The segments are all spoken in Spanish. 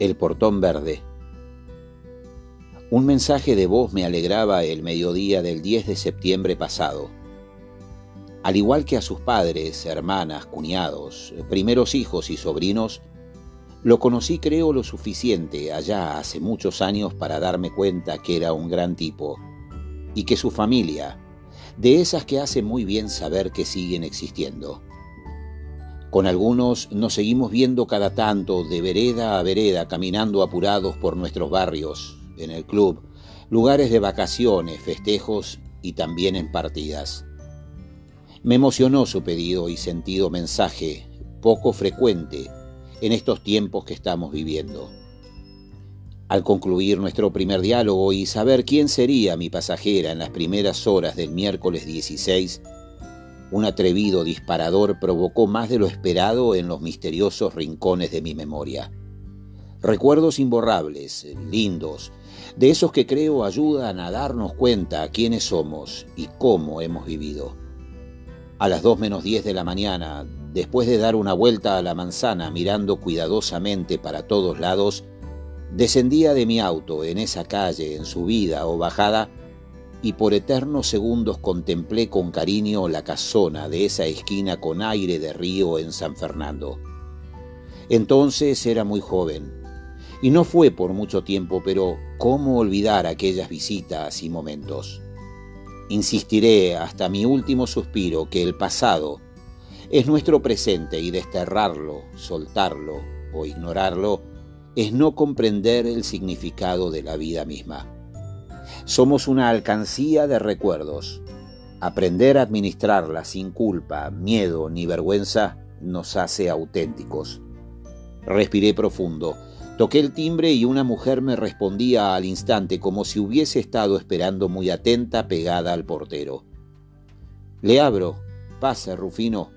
El portón verde. Un mensaje de voz me alegraba el mediodía del 10 de septiembre pasado. Al igual que a sus padres, hermanas, cuñados, primeros hijos y sobrinos, lo conocí creo lo suficiente allá hace muchos años para darme cuenta que era un gran tipo y que su familia, de esas que hace muy bien saber que siguen existiendo. Con algunos nos seguimos viendo cada tanto de vereda a vereda caminando apurados por nuestros barrios, en el club, lugares de vacaciones, festejos y también en partidas. Me emocionó su pedido y sentido mensaje, poco frecuente en estos tiempos que estamos viviendo. Al concluir nuestro primer diálogo y saber quién sería mi pasajera en las primeras horas del miércoles 16, un atrevido disparador provocó más de lo esperado en los misteriosos rincones de mi memoria. Recuerdos imborrables, lindos, de esos que creo ayudan a darnos cuenta quiénes somos y cómo hemos vivido. A las dos menos diez de la mañana, después de dar una vuelta a la manzana mirando cuidadosamente para todos lados, descendía de mi auto en esa calle en subida o bajada y por eternos segundos contemplé con cariño la casona de esa esquina con aire de río en San Fernando. Entonces era muy joven, y no fue por mucho tiempo, pero ¿cómo olvidar aquellas visitas y momentos? Insistiré hasta mi último suspiro que el pasado es nuestro presente y desterrarlo, soltarlo o ignorarlo es no comprender el significado de la vida misma. Somos una alcancía de recuerdos. Aprender a administrarla sin culpa, miedo ni vergüenza nos hace auténticos. Respiré profundo. Toqué el timbre y una mujer me respondía al instante como si hubiese estado esperando muy atenta pegada al portero. Le abro. Pase, Rufino.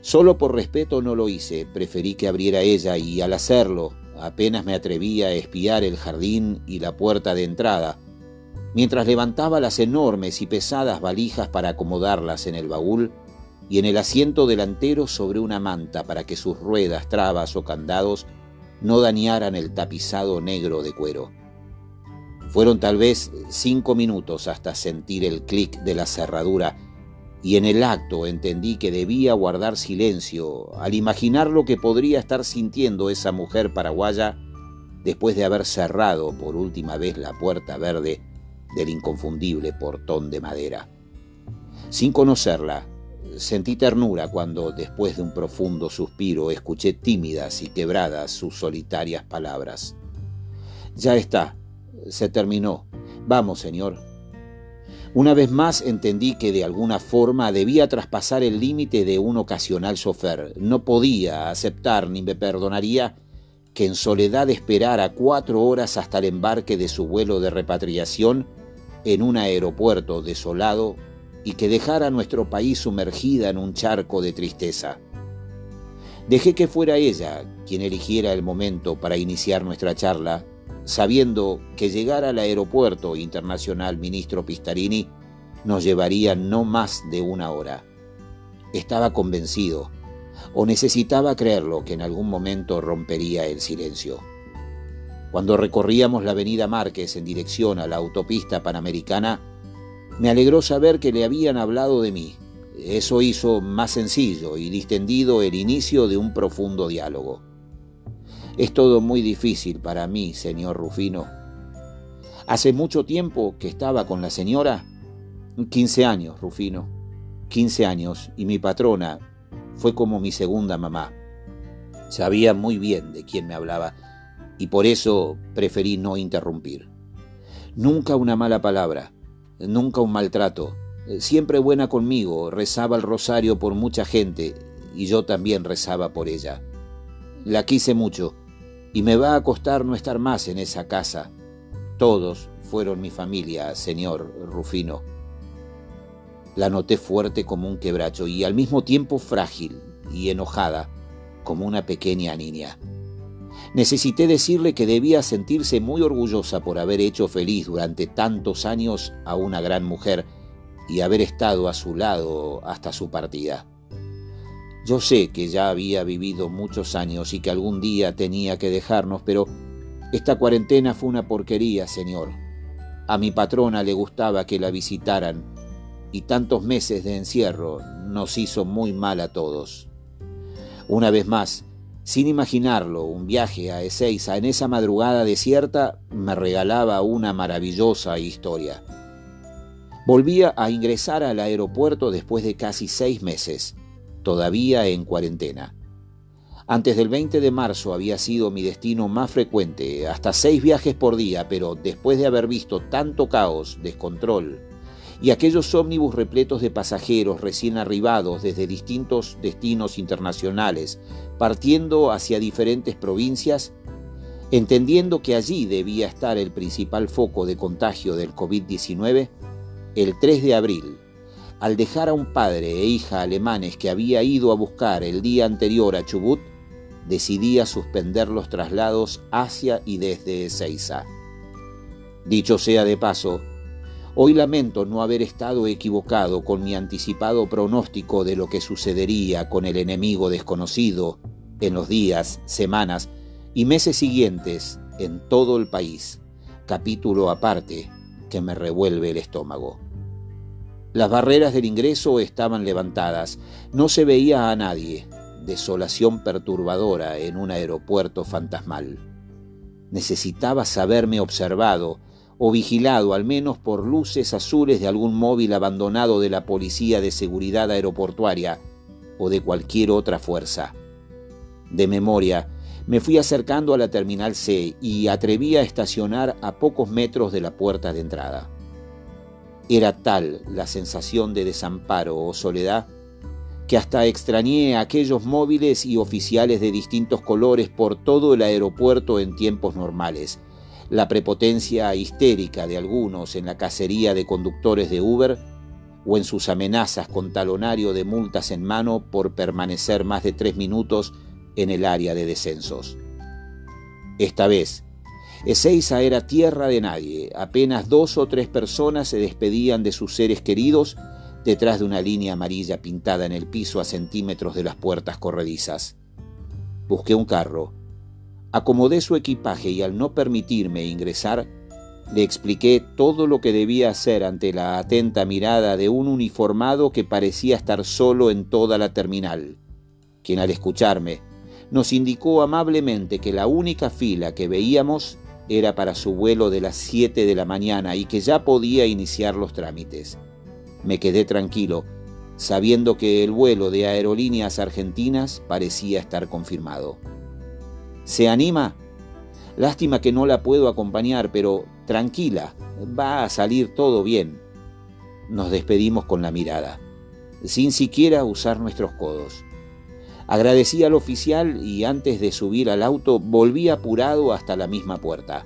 Solo por respeto no lo hice, preferí que abriera ella y al hacerlo apenas me atreví a espiar el jardín y la puerta de entrada, mientras levantaba las enormes y pesadas valijas para acomodarlas en el baúl y en el asiento delantero sobre una manta para que sus ruedas, trabas o candados no dañaran el tapizado negro de cuero. Fueron tal vez cinco minutos hasta sentir el clic de la cerradura y en el acto entendí que debía guardar silencio al imaginar lo que podría estar sintiendo esa mujer paraguaya después de haber cerrado por última vez la puerta verde del inconfundible portón de madera. Sin conocerla, sentí ternura cuando, después de un profundo suspiro, escuché tímidas y quebradas sus solitarias palabras. Ya está, se terminó. Vamos, señor. Una vez más entendí que de alguna forma debía traspasar el límite de un ocasional chofer. No podía aceptar ni me perdonaría que en soledad esperara cuatro horas hasta el embarque de su vuelo de repatriación en un aeropuerto desolado y que dejara nuestro país sumergida en un charco de tristeza. Dejé que fuera ella quien eligiera el momento para iniciar nuestra charla, sabiendo que llegar al aeropuerto internacional ministro Pistarini nos llevaría no más de una hora. Estaba convencido, o necesitaba creerlo, que en algún momento rompería el silencio. Cuando recorríamos la avenida Márquez en dirección a la autopista panamericana, me alegró saber que le habían hablado de mí. Eso hizo más sencillo y distendido el inicio de un profundo diálogo. Es todo muy difícil para mí, señor Rufino. Hace mucho tiempo que estaba con la señora. 15 años, Rufino. 15 años y mi patrona fue como mi segunda mamá. Sabía muy bien de quién me hablaba y por eso preferí no interrumpir. Nunca una mala palabra, nunca un maltrato, siempre buena conmigo, rezaba el rosario por mucha gente y yo también rezaba por ella. La quise mucho y me va a costar no estar más en esa casa. Todos fueron mi familia, señor Rufino. La noté fuerte como un quebracho y al mismo tiempo frágil y enojada como una pequeña niña. Necesité decirle que debía sentirse muy orgullosa por haber hecho feliz durante tantos años a una gran mujer y haber estado a su lado hasta su partida. Yo sé que ya había vivido muchos años y que algún día tenía que dejarnos, pero esta cuarentena fue una porquería, señor. A mi patrona le gustaba que la visitaran y tantos meses de encierro nos hizo muy mal a todos. Una vez más, sin imaginarlo, un viaje a Ezeiza en esa madrugada desierta me regalaba una maravillosa historia. Volvía a ingresar al aeropuerto después de casi seis meses, todavía en cuarentena. Antes del 20 de marzo había sido mi destino más frecuente, hasta seis viajes por día, pero después de haber visto tanto caos, descontrol, y aquellos ómnibus repletos de pasajeros recién arribados desde distintos destinos internacionales, partiendo hacia diferentes provincias, entendiendo que allí debía estar el principal foco de contagio del COVID-19, el 3 de abril, al dejar a un padre e hija alemanes que había ido a buscar el día anterior a Chubut, decidí suspender los traslados hacia y desde Ezeiza. Dicho sea de paso, Hoy lamento no haber estado equivocado con mi anticipado pronóstico de lo que sucedería con el enemigo desconocido en los días, semanas y meses siguientes en todo el país, capítulo aparte que me revuelve el estómago. Las barreras del ingreso estaban levantadas, no se veía a nadie, desolación perturbadora en un aeropuerto fantasmal. Necesitaba saberme observado, o vigilado al menos por luces azules de algún móvil abandonado de la Policía de Seguridad Aeroportuaria o de cualquier otra fuerza. De memoria, me fui acercando a la Terminal C y atreví a estacionar a pocos metros de la puerta de entrada. Era tal la sensación de desamparo o soledad que hasta extrañé a aquellos móviles y oficiales de distintos colores por todo el aeropuerto en tiempos normales, la prepotencia histérica de algunos en la cacería de conductores de Uber o en sus amenazas con talonario de multas en mano por permanecer más de tres minutos en el área de descensos. Esta vez, Ezeiza era tierra de nadie, apenas dos o tres personas se despedían de sus seres queridos detrás de una línea amarilla pintada en el piso a centímetros de las puertas corredizas. Busqué un carro Acomodé su equipaje y al no permitirme ingresar, le expliqué todo lo que debía hacer ante la atenta mirada de un uniformado que parecía estar solo en toda la terminal, quien al escucharme nos indicó amablemente que la única fila que veíamos era para su vuelo de las 7 de la mañana y que ya podía iniciar los trámites. Me quedé tranquilo, sabiendo que el vuelo de aerolíneas argentinas parecía estar confirmado. ¿Se anima? Lástima que no la puedo acompañar, pero tranquila, va a salir todo bien. Nos despedimos con la mirada, sin siquiera usar nuestros codos. Agradecí al oficial y antes de subir al auto volví apurado hasta la misma puerta.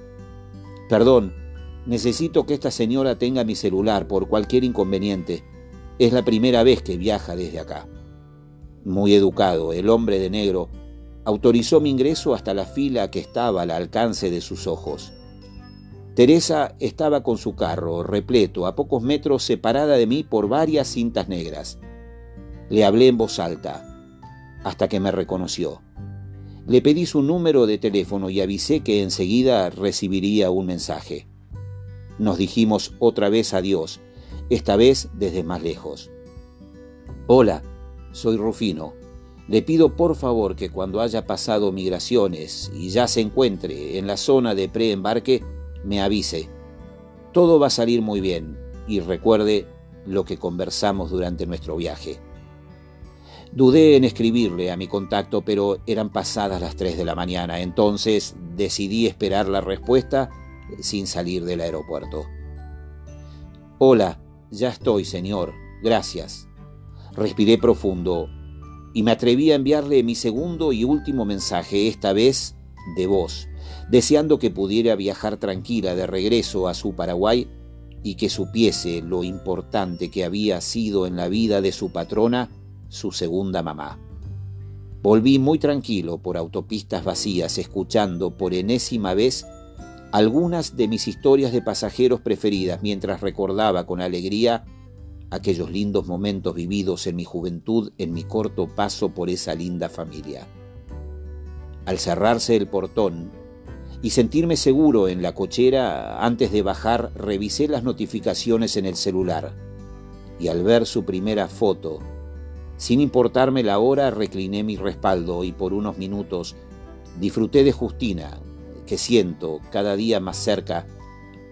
Perdón, necesito que esta señora tenga mi celular por cualquier inconveniente. Es la primera vez que viaja desde acá. Muy educado, el hombre de negro autorizó mi ingreso hasta la fila que estaba al alcance de sus ojos. Teresa estaba con su carro, repleto, a pocos metros separada de mí por varias cintas negras. Le hablé en voz alta, hasta que me reconoció. Le pedí su número de teléfono y avisé que enseguida recibiría un mensaje. Nos dijimos otra vez adiós, esta vez desde más lejos. Hola, soy Rufino. Le pido por favor que cuando haya pasado migraciones y ya se encuentre en la zona de preembarque, me avise. Todo va a salir muy bien y recuerde lo que conversamos durante nuestro viaje. Dudé en escribirle a mi contacto, pero eran pasadas las 3 de la mañana, entonces decidí esperar la respuesta sin salir del aeropuerto. Hola, ya estoy, señor. Gracias. Respiré profundo y me atreví a enviarle mi segundo y último mensaje, esta vez de voz, deseando que pudiera viajar tranquila de regreso a su Paraguay y que supiese lo importante que había sido en la vida de su patrona su segunda mamá. Volví muy tranquilo por autopistas vacías, escuchando por enésima vez algunas de mis historias de pasajeros preferidas mientras recordaba con alegría aquellos lindos momentos vividos en mi juventud en mi corto paso por esa linda familia. Al cerrarse el portón y sentirme seguro en la cochera, antes de bajar revisé las notificaciones en el celular y al ver su primera foto, sin importarme la hora, recliné mi respaldo y por unos minutos disfruté de Justina, que siento cada día más cerca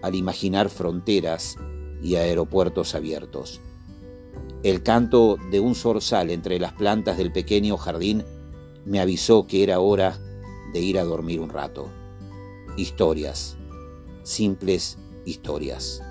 al imaginar fronteras y aeropuertos abiertos. El canto de un zorzal entre las plantas del pequeño jardín me avisó que era hora de ir a dormir un rato. Historias, simples historias.